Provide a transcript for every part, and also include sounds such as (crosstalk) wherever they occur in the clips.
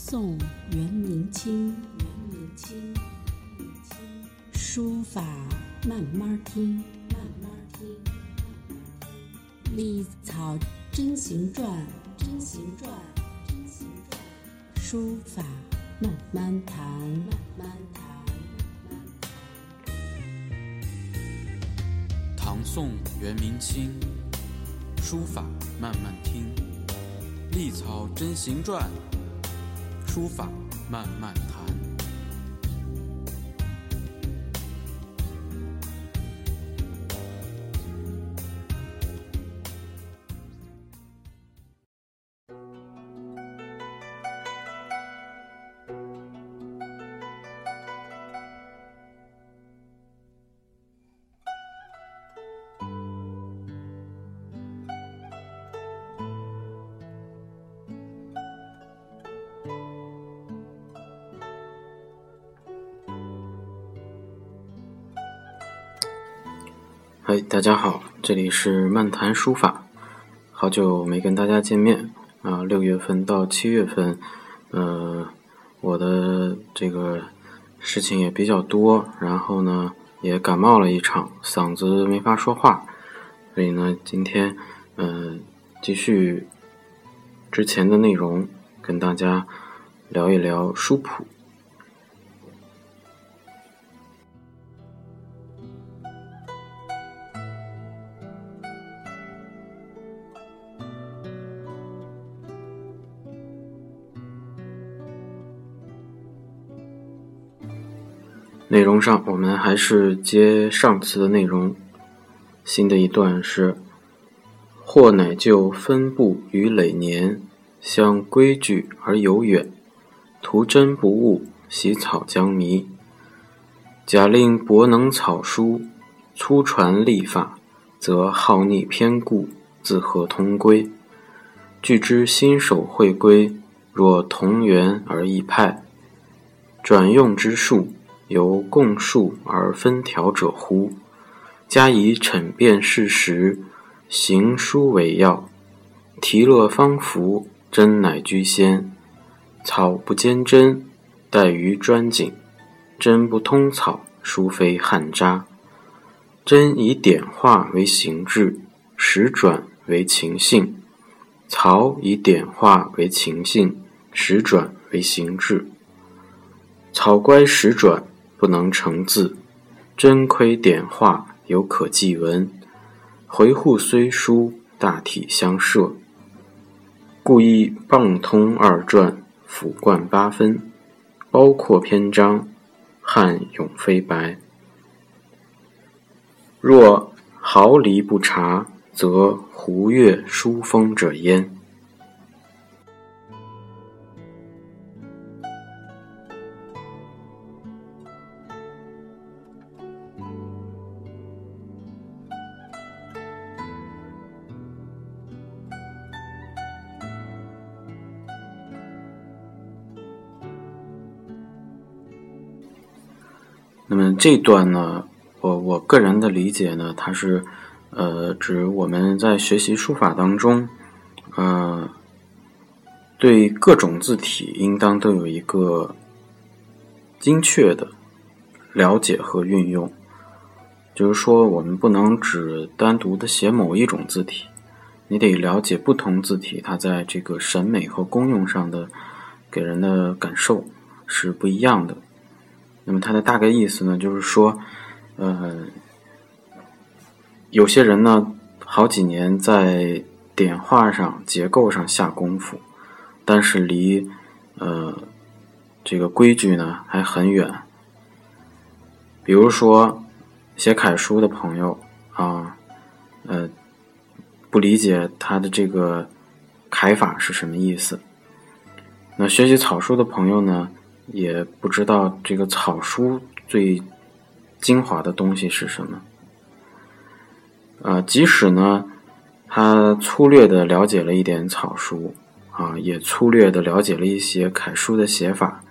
宋元明清，元明清，书法慢慢听，慢慢听。历草真行传，真行传，真行传。书法慢慢谈，慢慢谈。唐宋元明清，书法慢慢听。历草真行传，书法慢慢嗨，大家好，这里是漫谈书法，好久没跟大家见面啊。六月份到七月份，呃，我的这个事情也比较多，然后呢也感冒了一场，嗓子没法说话，所以呢今天嗯继续之前的内容，跟大家聊一聊书谱。内容上，我们还是接上次的内容。新的一段是：或乃就分布于累年，相规矩而有远，图真不误，喜草将迷。假令博能草书，粗传历法，则好逆偏故，自合同归。据知新手会归，若同源而异派，转用之术。由共数而分条者乎？加以阐辩事实，行书为要。题乐方服，真乃居先。草不兼真，待于专景；真不通草，殊非汉札。真以点画为形制，实转为情性；草以点画为情性，实转为形制。草乖实转。不能成字，真亏点画犹可记文。回护虽疏，大体相涉。故意傍通二传，俯贯八分，包括篇章，汉永非白。若毫厘不察，则胡越书风者焉。这段呢，我我个人的理解呢，它是呃指我们在学习书法当中，呃，对各种字体应当都有一个精确的了解和运用。就是说，我们不能只单独的写某一种字体，你得了解不同字体它在这个审美和功用上的给人的感受是不一样的。那么它的大概意思呢，就是说，呃，有些人呢，好几年在点画上、结构上下功夫，但是离呃这个规矩呢还很远。比如说写楷书的朋友啊，呃，不理解他的这个楷法是什么意思。那学习草书的朋友呢？也不知道这个草书最精华的东西是什么。啊，即使呢，他粗略的了解了一点草书，啊，也粗略的了解了一些楷书的写法，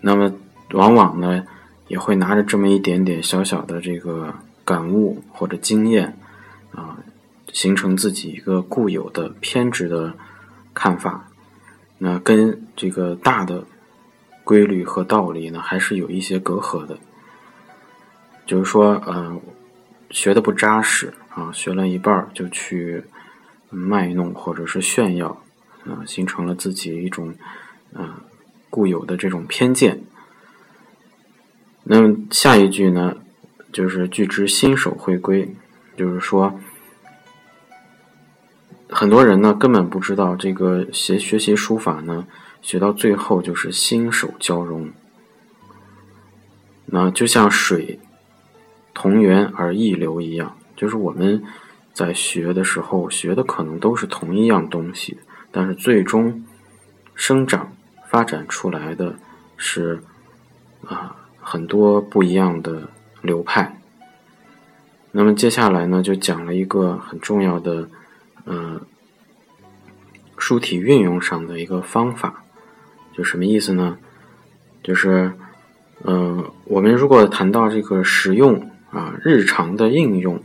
那么往往呢，也会拿着这么一点点小小的这个感悟或者经验，啊，形成自己一个固有的偏执的看法。那跟这个大的规律和道理呢，还是有一些隔阂的。就是说，嗯，学的不扎实啊，学了一半就去卖弄或者是炫耀，啊，形成了自己一种啊固有的这种偏见。那么下一句呢，就是句之新手会归，就是说。很多人呢根本不知道这个学学习书法呢，学到最后就是心手交融。那就像水同源而异流一样，就是我们在学的时候学的可能都是同一样东西，但是最终生长发展出来的是啊很多不一样的流派。那么接下来呢，就讲了一个很重要的。嗯，书体运用上的一个方法，就什么意思呢？就是，嗯，我们如果谈到这个实用啊，日常的应用，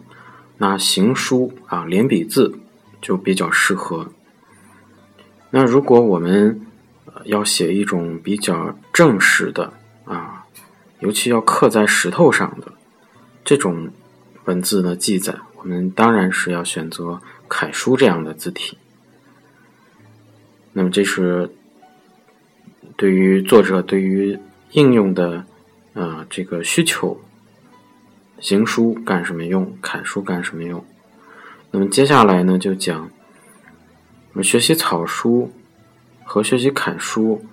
那行书啊，连笔字就比较适合。那如果我们要写一种比较正式的啊，尤其要刻在石头上的这种文字的记载，我们当然是要选择。楷书这样的字体，那么这是对于作者对于应用的啊这个需求，行书干什么用，楷书干什么用？那么接下来呢，就讲我们学习草书和学习楷书，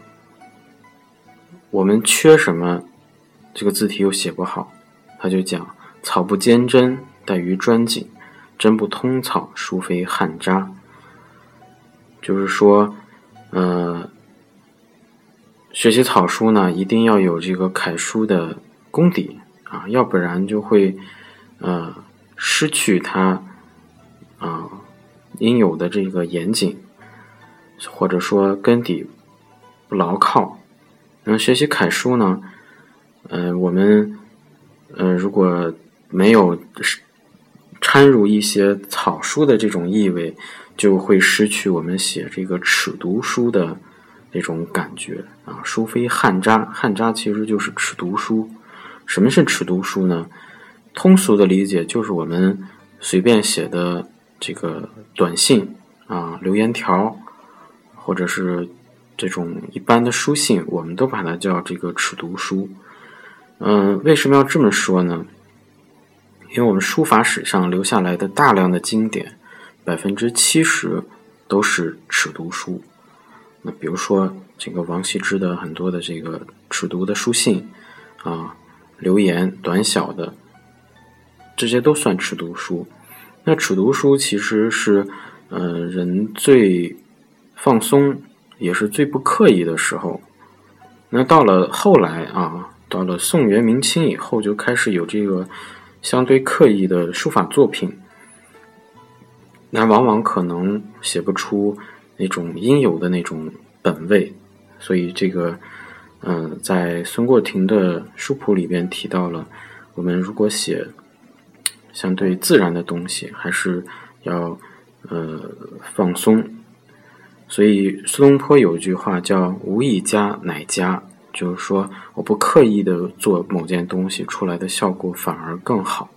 我们缺什么？这个字体又写不好，他就讲草不坚贞，待于专谨。针不通草，书非汉札。就是说，呃，学习草书呢，一定要有这个楷书的功底啊，要不然就会呃失去它啊应有的这个严谨，或者说根底不牢靠。那学习楷书呢，呃，我们呃如果没有掺入一些草书的这种意味，就会失去我们写这个尺牍书的那种感觉啊。书非汉札，汉札其实就是尺牍书。什么是尺牍书呢？通俗的理解就是我们随便写的这个短信啊、留言条，或者是这种一般的书信，我们都把它叫这个尺牍书。嗯，为什么要这么说呢？因为我们书法史上留下来的大量的经典，百分之七十都是尺牍书。那比如说这个王羲之的很多的这个尺牍的书信啊、留言短小的，这些都算尺牍书。那尺牍书其实是呃人最放松，也是最不刻意的时候。那到了后来啊，到了宋元明清以后，就开始有这个。相对刻意的书法作品，那往往可能写不出那种应有的那种本味，所以这个，嗯，在孙过庭的书谱里边提到了，我们如果写相对自然的东西，还是要呃放松。所以苏东坡有一句话叫“无意加乃佳”。就是说，我不刻意的做某件东西，出来的效果反而更好。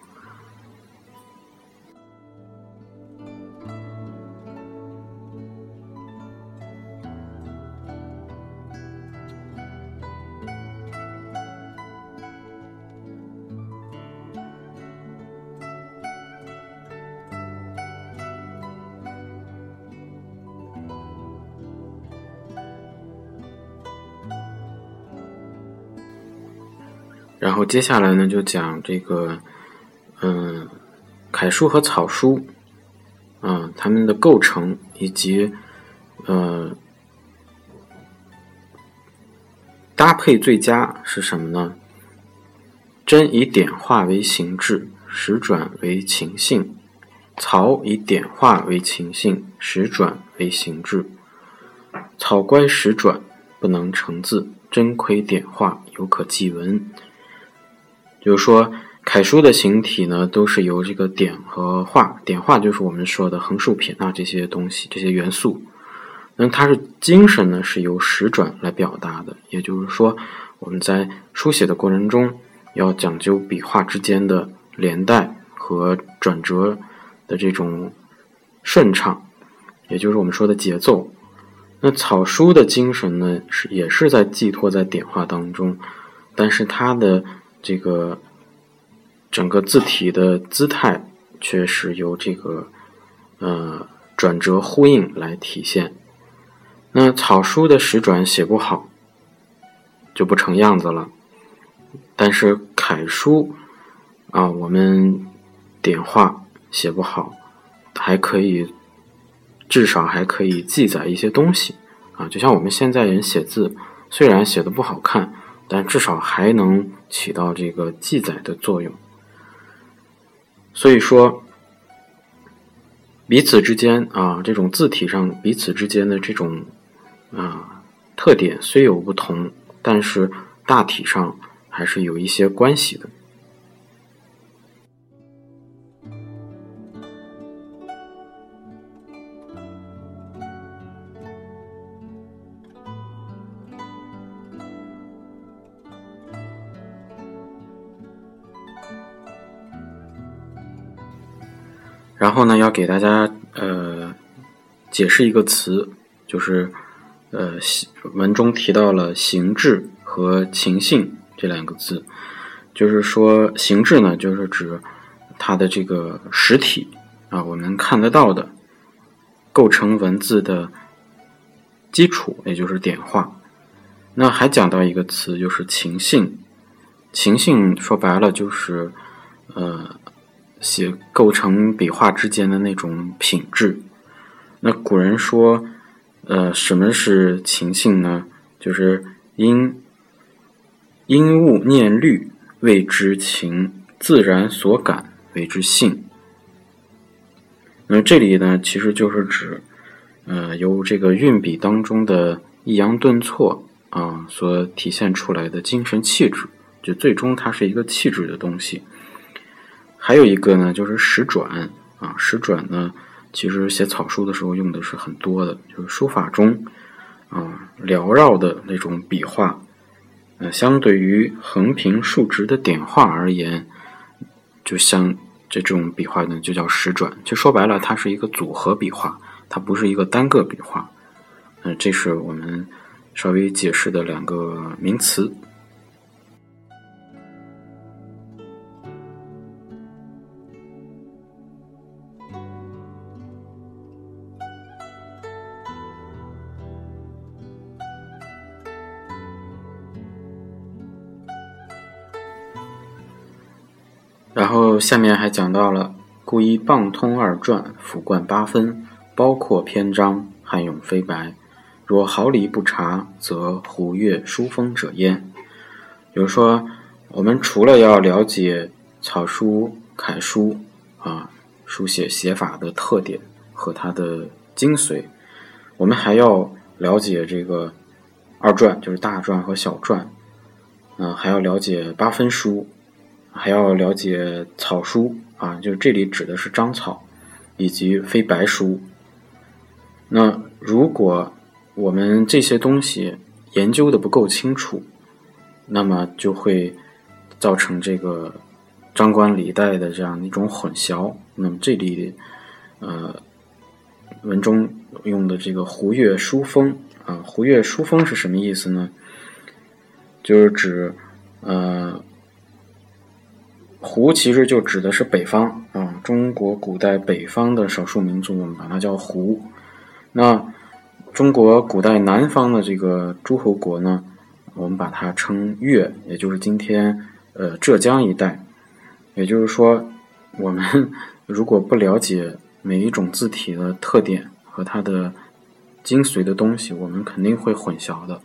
然后接下来呢，就讲这个，嗯，楷书和草书，啊，它们的构成以及，呃，搭配最佳是什么呢？真以点画为形制，实转为情性；草以点画为情性，实转为形制。草乖实转，不能成字，真亏点画，犹可记文。比如说，楷书的形体呢，都是由这个点和画，点画就是我们说的横竖撇捺这些东西，这些元素，那它是精神呢，是由实转来表达的。也就是说，我们在书写的过程中，要讲究笔画之间的连带和转折的这种顺畅，也就是我们说的节奏。那草书的精神呢，是也是在寄托在点画当中，但是它的这个整个字体的姿态，却是由这个呃转折呼应来体现。那草书的实转写不好，就不成样子了。但是楷书啊，我们点画写不好，还可以，至少还可以记载一些东西啊。就像我们现在人写字，虽然写的不好看，但至少还能起到这个记载的作用。所以说。彼此之间啊，这种字体上彼此之间的这种啊特点虽有不同，但是大体上还是有一些关系的。然后呢，要给大家呃解释一个词，就是呃文中提到了“形质”和“情性”这两个字，就是说“形质”呢，就是指它的这个实体啊，我们看得到的构成文字的基础，也就是点画。那还讲到一个词，就是“情性”。情性说白了就是呃。写构成笔画之间的那种品质。那古人说，呃，什么是情性呢？就是因因物念虑谓之情，自然所感为之性。那这里呢，其实就是指，呃，由这个运笔当中的抑扬顿挫啊，所体现出来的精神气质，就最终它是一个气质的东西。还有一个呢，就是实转啊，实转呢，其实写草书的时候用的是很多的，就是书法中啊缭绕的那种笔画，呃，相对于横平竖直的点画而言，就像这种笔画呢，就叫实转。就说白了，它是一个组合笔画，它不是一个单个笔画。嗯，这是我们稍微解释的两个名词。然后下面还讲到了“故意棒通二转，俯贯八分，包括篇章，汉咏飞白。若毫厘不察，则胡越书风者焉。”比如说，我们除了要了解草书、楷书啊，书写写法的特点和它的精髓，我们还要了解这个二转，就是大篆和小篆，嗯，还要了解八分书。还要了解草书啊，就是这里指的是章草，以及非白书。那如果我们这些东西研究的不够清楚，那么就会造成这个张冠李戴的这样一种混淆。那么这里呃文中用的这个“胡越书风”啊，“胡越书风”是什么意思呢？就是指呃。胡其实就指的是北方啊，中国古代北方的少数民族，我们把它叫胡。那中国古代南方的这个诸侯国呢，我们把它称越，也就是今天呃浙江一带。也就是说，我们 (laughs) 如果不了解每一种字体的特点和它的精髓的东西，我们肯定会混淆的。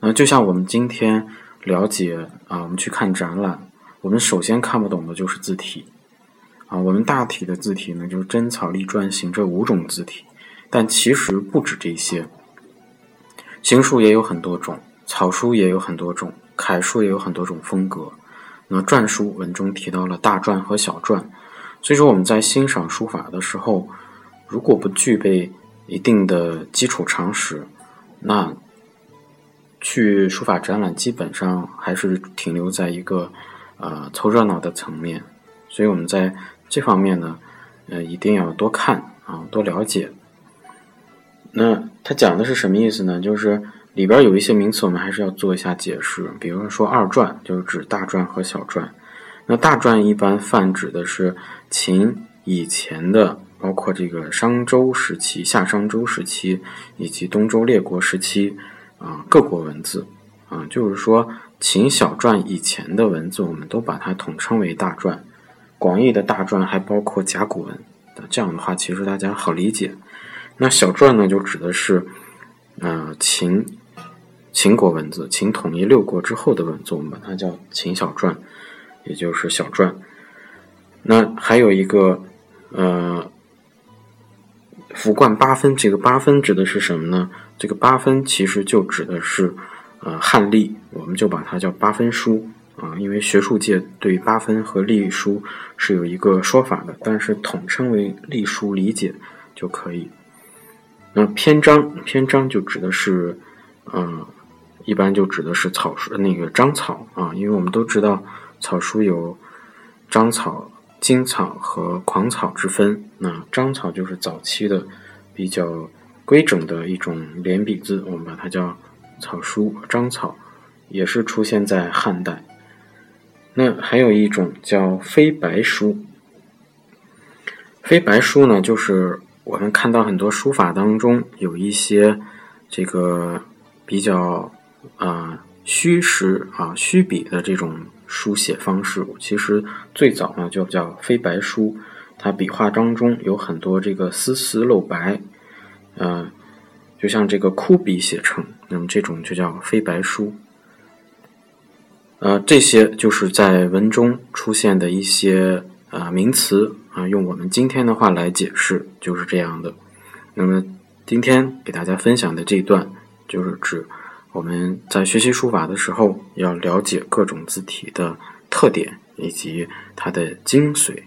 那就像我们今天了解啊，我们去看展览。我们首先看不懂的就是字体，啊，我们大体的字体呢，就是真草隶篆行这五种字体，但其实不止这些，行书也有很多种，草书也有很多种，楷书也有很多种风格。那篆书文中提到了大篆和小篆，所以说我们在欣赏书法的时候，如果不具备一定的基础常识，那去书法展览基本上还是停留在一个呃凑热闹的层面，所以我们在这方面呢，呃一定要多看啊，多了解。那它讲的是什么意思呢？就是里边有一些名词，我们还是要做一下解释。比如说二传，就是指大传和小传。那大传一般泛指的是秦以前的。包括这个商周时期、夏商周时期以及东周列国时期啊，各国文字啊，就是说秦小篆以前的文字，我们都把它统称为大篆。广义的大篆还包括甲骨文，这样的话其实大家好理解。那小篆呢，就指的是呃秦秦国文字，秦统一六国之后的文字，我们把它叫秦小篆，也就是小篆。那还有一个呃。符贯八分，这个八分指的是什么呢？这个八分其实就指的是，呃，汉隶，我们就把它叫八分书啊。因为学术界对八分和隶书是有一个说法的，但是统称为隶书理解就可以。那篇章，篇章就指的是，嗯，一般就指的是草书那个章草啊，因为我们都知道草书有章草。精草和狂草之分，那章草就是早期的比较规整的一种连笔字，我们把它叫草书。章草也是出现在汉代。那还有一种叫飞白书。飞白书呢，就是我们看到很多书法当中有一些这个比较啊虚实啊虚笔的这种。书写方式其实最早呢就叫飞白书，它笔画当中有很多这个丝丝露白，呃，就像这个枯笔写成，那么这种就叫飞白书。呃，这些就是在文中出现的一些呃名词啊，用我们今天的话来解释就是这样的。那么今天给大家分享的这一段就是指。我们在学习书法的时候，要了解各种字体的特点以及它的精髓。